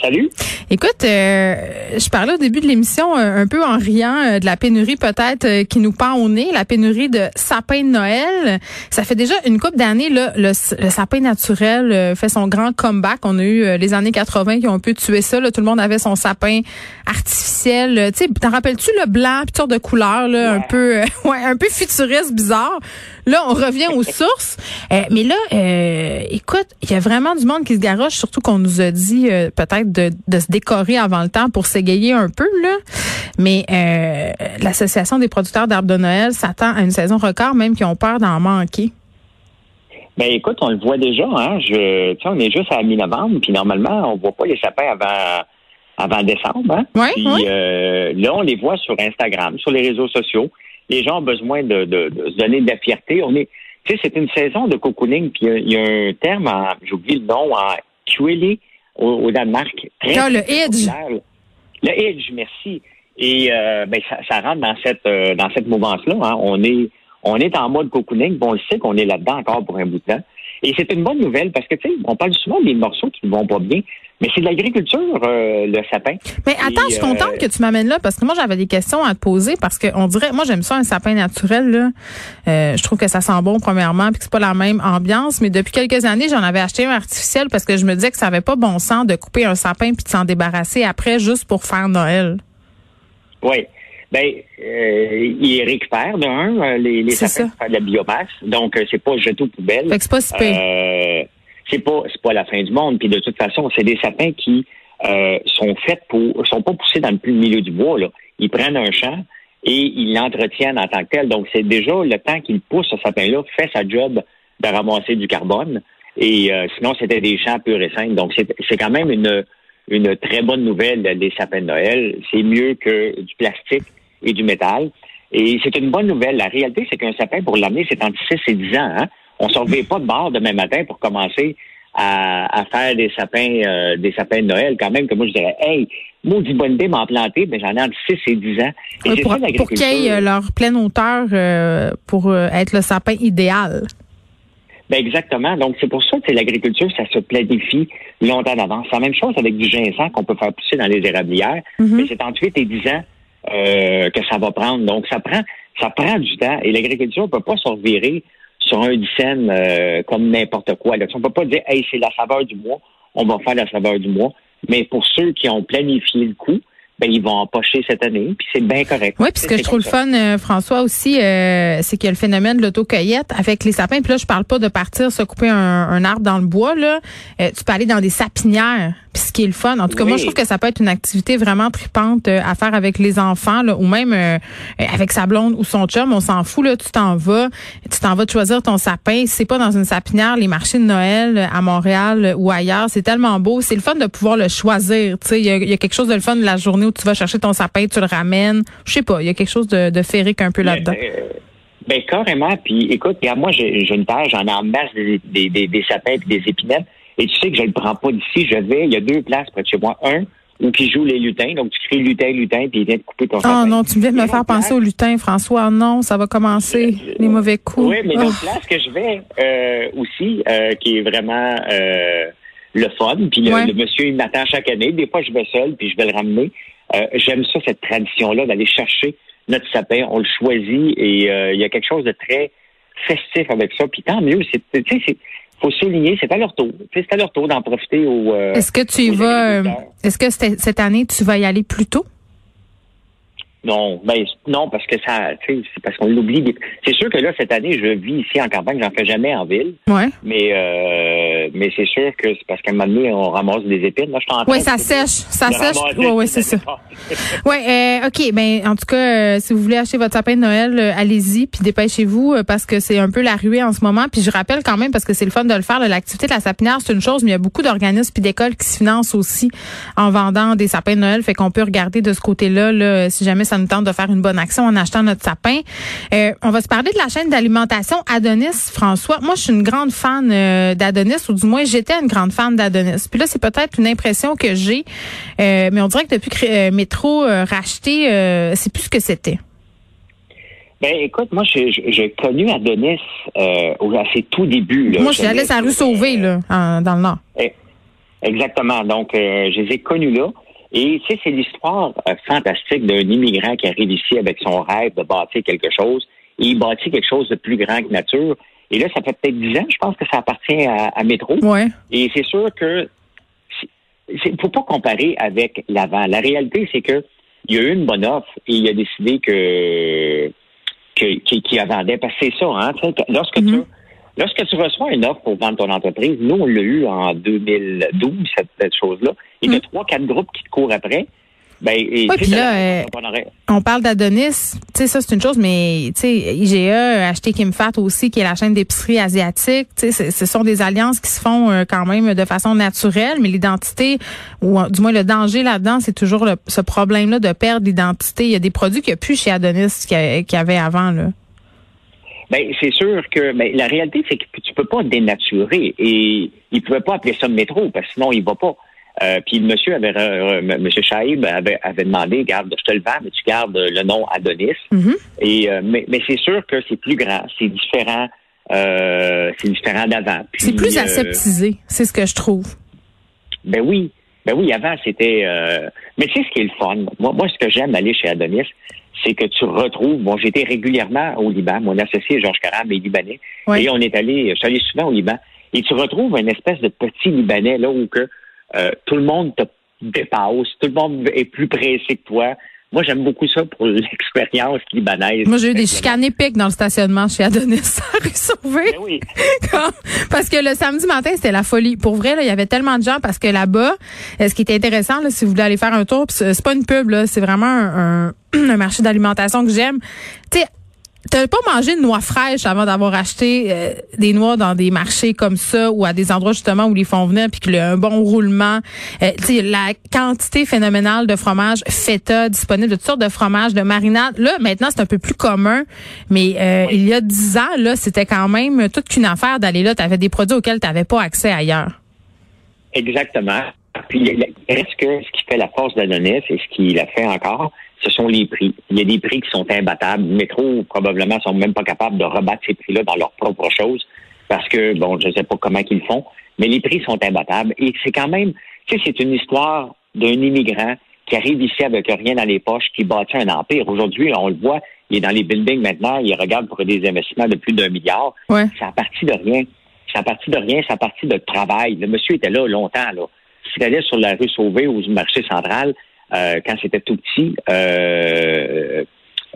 Salut. Écoute, euh, je parlais au début de l'émission euh, un peu en riant euh, de la pénurie peut-être qui nous pend au nez, la pénurie de sapins de Noël. Ça fait déjà une couple d'années là, le, sapin naturel fait son grand comeback. On a eu les années 80 qui ont un peu tué ça. Là. Tout le monde avait son sapin artificiel. Tu t'en rappelles-tu le blanc, puis de couleur là, un peu, ouais, un peu futuriste, bizarre. Là, on revient aux sources. mais là, écoute, il y a vraiment du monde qui se garoche, surtout qu'on nous a dit peut-être de, de se décorer avant le temps pour s'égayer un peu, là. Mais euh, l'Association des producteurs d'arbres de Noël s'attend à une saison record, même qui ont peur d'en manquer. Ben écoute, on le voit déjà, hein. Je, on est juste à mi-novembre, puis normalement, on voit pas les sapins avant avant décembre. Hein? puis euh, là, on les voit sur Instagram, sur les réseaux sociaux. Les gens ont besoin de, se donner de la fierté. On est, tu sais, c'est une saison de cocooning, puis il y, a un terme, j'oublie le nom, en Quilly au, Danemark. Très, le Edge. Le Edge, merci. Et euh, ben, ça, ça, rentre dans cette euh, dans cette mouvance-là. Hein. On est on est en mode cocooning, bon, on le sait qu'on est là-dedans encore pour un bout de temps. Et c'est une bonne nouvelle parce que, tu sais, on parle souvent des morceaux qui ne vont pas bien, mais c'est de l'agriculture, euh, le sapin. Mais attends, je suis contente que tu m'amènes là parce que moi, j'avais des questions à te poser parce qu'on dirait, moi, j'aime ça, un sapin naturel, là. Euh, je trouve que ça sent bon, premièrement, puis que c'est pas la même ambiance. Mais depuis quelques années, j'en avais acheté un artificiel parce que je me disais que ça avait pas bon sens de couper un sapin puis de s'en débarrasser après juste pour faire Noël. Oui. Ben, euh, il récupère d'un euh, les, les faire de la biomasse, donc euh, c'est pas jeté aux poubelles. C'est pas. Euh, c'est pas c'est pas la fin du monde. Puis de toute façon, c'est des sapins qui euh, sont faits pour sont pas poussés dans le milieu du bois. Là. Ils prennent un champ et ils l'entretiennent en tant que tel. Donc c'est déjà le temps qu'ils poussent ce sapin-là fait sa job de ramasser du carbone. Et sinon, c'était des champs purs et simples. Donc c'est quand même une une très bonne nouvelle des sapins de Noël. C'est mieux que du plastique et du métal. Et c'est une bonne nouvelle. La réalité, c'est qu'un sapin, pour l'amener, c'est entre 6 et 10 ans. Hein? On ne se pas de bord demain matin pour commencer à, faire des sapins euh, des sapins de Noël. Quand même, que moi, je dirais, hey, maudit bonne idée m'en planter, mais j'en ai entre 6 et 10 ans. Et pour, pour qu'ils aient euh, leur pleine hauteur euh, pour être le sapin idéal. Ben exactement. Donc, c'est pour ça que l'agriculture, ça se planifie longtemps d'avance. C'est la même chose avec du ginseng qu'on peut faire pousser dans les érablières. Mm-hmm. Mais c'est entre 8 et 10 ans euh, que ça va prendre. Donc, ça prend, ça prend du temps. Et l'agriculture ne peut pas se revirer sur un dixaine euh, comme n'importe quoi. Là. On ne peut pas dire, hey, c'est la saveur du mois, on va faire la saveur du mois. Mais pour ceux qui ont planifié le coup, ben, ils vont empocher cette année, puis c'est bien correct. Oui, puis ce que je trouve le fun, euh, François, aussi, euh, c'est qu'il y a le phénomène de l'autocueillette avec les sapins. Puis là, je parle pas de partir se couper un, arbre dans le bois. Là. Euh, tu peux aller dans des sapinières. Puis ce qui est le fun, en tout cas, moi, je trouve que ça peut être une activité vraiment tripante à faire avec les enfants, là, ou même avec sa blonde ou son chum. On s'en fout, là, tu t'en vas, tu t'en vas choisir ton sapin. c'est pas dans une sapinière, les marchés de Noël à Montréal ou ailleurs, c'est tellement beau. C'est le fun de pouvoir le choisir. Tu sais, il y, y a quelque chose de le fun de la journée tu vas chercher ton sapin, tu le ramènes. Je sais pas, il y a quelque chose de, de férique un peu là-dedans. Euh, ben, carrément. Puis écoute, moi, j'ai une terre, j'en ai en masse des, des, des, sapins et des épinettes. Et tu sais que je le prends pas d'ici. Je vais, il y a deux places près de chez moi. Un, où qui joue les lutins. Donc, tu crées lutin, lutin, puis il vient de couper ton sapin. Oh non, tu viens de me faire penser au lutin, François. Non, ça va commencer, euh, les mauvais coups. Oui, mais l'autre oh. place que je vais euh, aussi, qui est vraiment le fun, puis le, monsieur, il m'attend chaque année. Des fois, je vais seul, puis je vais le ramener. Euh, j'aime ça, cette tradition-là, d'aller chercher notre sapin. On le choisit et euh, il y a quelque chose de très festif avec ça. Puis tant mieux, c'est, tu sais, faut souligner, c'est à leur tour. C'est à leur tour d'en profiter au. Euh, est-ce que tu y vas Est-ce que cette année tu vas y aller plus tôt? Non, ben non, parce que ça, c'est parce qu'on l'oublie. C'est sûr que là, cette année, je vis ici en campagne, j'en fais jamais en ville. Ouais. Mais euh, mais c'est sûr que c'est parce qu'à un moment donné, on ramasse des épines. Là, je suis Oui, ça sèche. Ça sèche. Oui, ouais, c'est ça. oui, euh, OK. Ben, en tout cas, euh, si vous voulez acheter votre sapin de Noël, euh, allez-y, puis dépêchez-vous, euh, parce que c'est un peu la ruée en ce moment. Puis je rappelle quand même, parce que c'est le fun de le faire, l'activité de la sapinière, c'est une chose, mais il y a beaucoup d'organismes puis d'écoles qui se financent aussi en vendant des sapins de Noël. Fait qu'on peut regarder de ce côté-là, là, si jamais ça nous tente de faire une bonne action en achetant notre sapin. Euh, on va se parler de la chaîne d'alimentation Adonis, François. Moi, je suis une grande fan euh, d'Adonis, ou du moins, j'étais une grande fan d'Adonis. Puis là, c'est peut-être une impression que j'ai, euh, mais on dirait que depuis que Métro racheté, c'est plus ce que c'était. Ben écoute, moi j'ai connu Adonis euh, à ses tout débuts. Moi, je suis allée à rue Sauvée, là, dans le Nord. Eh, exactement. Donc, euh, je les ai connus là. Et tu sais, c'est l'histoire euh, fantastique d'un immigrant qui arrive ici avec son rêve de bâtir quelque chose. Et il bâtit quelque chose de plus grand que nature. Et là, ça fait peut-être dix ans, je pense que ça appartient à, à Métro. Ouais. Et c'est sûr que il faut pas comparer avec l'avant. La réalité, c'est que il y a eu une bonne offre et il a décidé que qu'il qui, a vendait. Parce que c'est ça, hein. Lorsque tu mm-hmm. Lorsque tu reçois une offre pour vendre ton entreprise, nous, on l'a eu en 2012, cette, chose-là. Il y a mm-hmm. trois, quatre groupes qui te courent après. Ben, et, puis là, euh, on parle d'Adonis, tu sais, ça c'est une chose, mais tu sais, IGA a acheté Kimfat aussi, qui est la chaîne d'épicerie asiatique. Tu sais, ce sont des alliances qui se font euh, quand même de façon naturelle, mais l'identité, ou euh, du moins le danger là-dedans, c'est toujours ce problème-là de perdre l'identité. Il y a des produits qu'il n'y a plus chez Adonis qu'il y avait avant, là. Ben, c'est sûr que ben, la réalité, c'est que tu peux pas dénaturer. Et il pouvait pas appeler ça métro, parce que sinon, il va pas. Euh, puis le monsieur avait, euh, monsieur Shaib avait, avait demandé, garde, je te le vends, mais tu gardes le nom Adonis. Mm-hmm. Et euh, mais, mais c'est sûr que c'est plus grand, c'est différent, c'est différent d'avant. C'est plus aseptisé, c'est ce que je trouve. Ben oui, ben oui, avant c'était. mais tu sais ce qui est le fun. Moi, moi, ce que j'aime aller chez Adonis, c'est que tu retrouves. Bon, j'étais régulièrement au Liban. Mon associé Georges Caram est libanais, et on est allé. Je suis allé souvent au Liban. Et tu retrouves une espèce de petit Libanais là où que euh, tout le monde te dépasse, tout le monde est plus pressé que toi. Moi, j'aime beaucoup ça pour l'expérience libanaise. Moi, j'ai eu des chicanes épiques dans le stationnement chez Adonis à rue ben oui. parce que le samedi matin, c'était la folie. Pour vrai, là, il y avait tellement de gens parce que là-bas, euh, ce qui était intéressant, là, si vous voulez aller faire un tour, c'est pas une pub, là, c'est vraiment un, un marché d'alimentation que j'aime. Tu sais, T'as pas mangé de noix fraîches avant d'avoir acheté euh, des noix dans des marchés comme ça ou à des endroits justement où ils font venir puis qu'il y a un bon roulement. Euh, la quantité phénoménale de fromage feta disponible, de toutes sortes de fromages, de marinade. Là, maintenant, c'est un peu plus commun. Mais euh, il y a dix ans, là, c'était quand même toute qu'une affaire d'aller là. Tu avais des produits auxquels tu n'avais pas accès ailleurs. Exactement. Puis reste que ce qui fait la force de et ce qu'il a fait encore, ce sont les prix. Il y a des prix qui sont imbattables. Métro, probablement, sont même pas capables de rebattre ces prix-là dans leur propre chose parce que, bon, je ne sais pas comment ils font, mais les prix sont imbattables. Et c'est quand même, tu sais, c'est une histoire d'un immigrant qui arrive ici avec rien dans les poches, qui bâtit un empire. Aujourd'hui, on le voit, il est dans les buildings maintenant, il regarde pour des investissements de plus d'un milliard. Ouais. C'est à partir de rien. C'est à partir de rien, c'est à partir de travail. Le monsieur était là longtemps, là. S'il allait sur la rue Sauvée ou du marché central, euh, quand c'était tout petit, euh,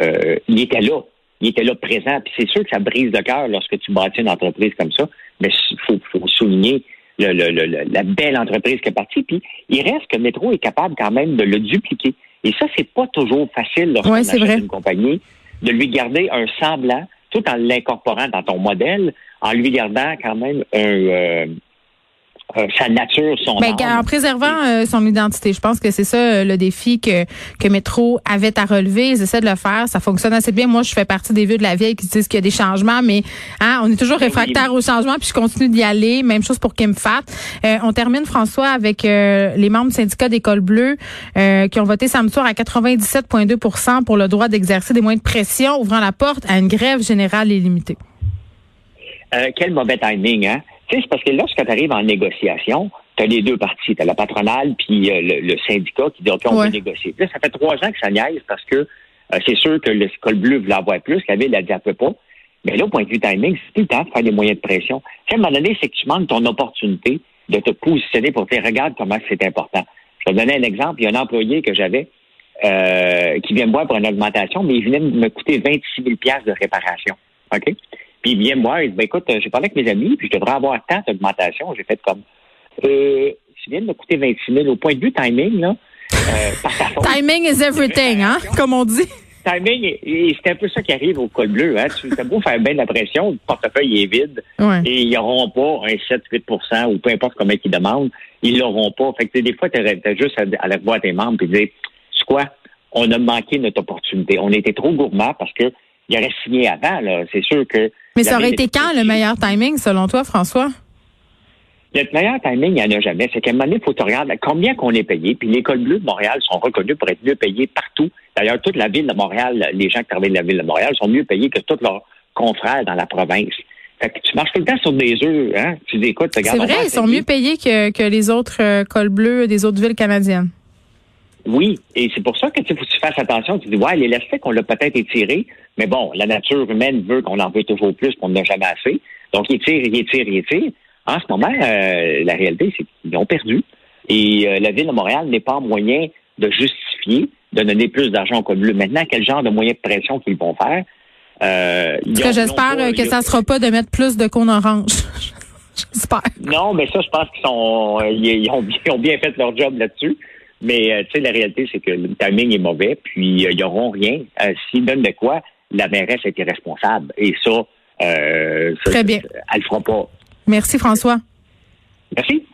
euh, il était là. Il était là présent. Puis c'est sûr que ça brise le cœur lorsque tu bâtis une entreprise comme ça. Mais il faut, souligner la belle entreprise qui est partie. Puis il reste que Métro est capable quand même de le dupliquer. Et ça, c'est pas toujours facile lorsqu'on achète une compagnie de lui garder un semblant tout en l'incorporant dans ton modèle, en lui gardant quand même un, euh, sa nature, son ben, En préservant euh, son identité. Je pense que c'est ça euh, le défi que, que Métro avait à relever. Ils essaient de le faire. Ça fonctionne assez bien. Moi, je fais partie des vieux de la vieille qui disent qu'il y a des changements, mais hein, on est toujours ben réfractaire aux changements, puis je continue d'y aller. Même chose pour Kim Fat. on termine, François, avec les membres du syndicat d'école bleue qui ont voté samedi soir à 97,2% pour le droit d'exercer des moyens de pression, ouvrant la porte à une grève générale illimitée. quel mauvais timing, hein? C'est parce que lorsque tu arrives en négociation, tu as les deux parties. Tu as la patronale puis euh, le, syndicat qui dit OK, on veut négocier. Là, ça fait trois ans que ça niaise parce que euh, c'est sûr que le col bleu voulait avoir plus, la ville a dit un peu pas. Mais là, au point de vue timing, c'est tout le temps de faire des moyens de pression. à un moment donné, c'est que tu manques ton opportunité de te positionner pour dire regarde comment c'est important. Je vais te donner un exemple. Il y a un employé que j'avais euh, qui vient me voir pour une augmentation, mais il venait me coûter 26 000 de réparation. OK? Puis il dit, ben, écoute, j'ai parlé avec mes amis, puis je devrais avoir tant d'augmentation. J'ai fait comme, euh, tu viens de me coûter 26 000 au point de vue timing, là. Euh, timing is everything, hein, comme on dit. Timing, et c'est un peu ça qui arrive au col bleu. Hein. Tu as beau faire bien la pression, le portefeuille est vide et ils n'auront pas un 7-8% ou peu importe combien ils demandent, ils l'auront pas. Fait que des fois, tu as, juste à, aller voir tes membres et dire, c'est quoi, on a manqué notre opportunité. On était trop gourmand parce que il aurait signé avant. C'est sûr que mais ça aurait été quand le meilleur timing, selon toi, François? Le meilleur timing, il n'y en a jamais. C'est qu'à un moment donné, il faut que tu regardes combien qu'on est payé. Puis l'école bleue de Montréal sont reconnus pour être mieux payés partout. D'ailleurs, toute la ville de Montréal, les gens qui travaillent de la ville de Montréal sont mieux payés que tous leurs confrères dans la province. Fait que tu marches tout le temps sur des œufs, hein? Tu dis, écoute, C'est vrai, ils sont mieux payés que, que les autres euh, cols bleus des autres villes canadiennes. Oui, et c'est pour ça que tu faut que tu fasses attention. Tu dis, ouais, l'élastique, on l'a peut-être étiré, mais bon, la nature humaine veut qu'on en veut toujours plus, qu'on n'a jamais assez. Donc, il tire, il tire, il tire. En ce moment, euh, la réalité, c'est qu'ils ont perdu. Et euh, la Ville de Montréal n'est pas en moyen de justifier de donner plus d'argent au bleu. Maintenant, quel genre de moyens de pression qu'ils vont faire? Euh, j'espère que ça ne sera pas de mettre plus de cônes orange. j'espère. Non, mais ça, je pense qu'ils sont, euh, ils, ont, ils ont bien fait leur job là-dessus. Mais euh, tu sais, la réalité, c'est que le timing est mauvais, puis euh, ils n'auront rien. Euh, S'ils donnent de quoi, la mairesse est irresponsable. Et ça, euh, Très bien. elle ne fera pas. Merci, François. Merci.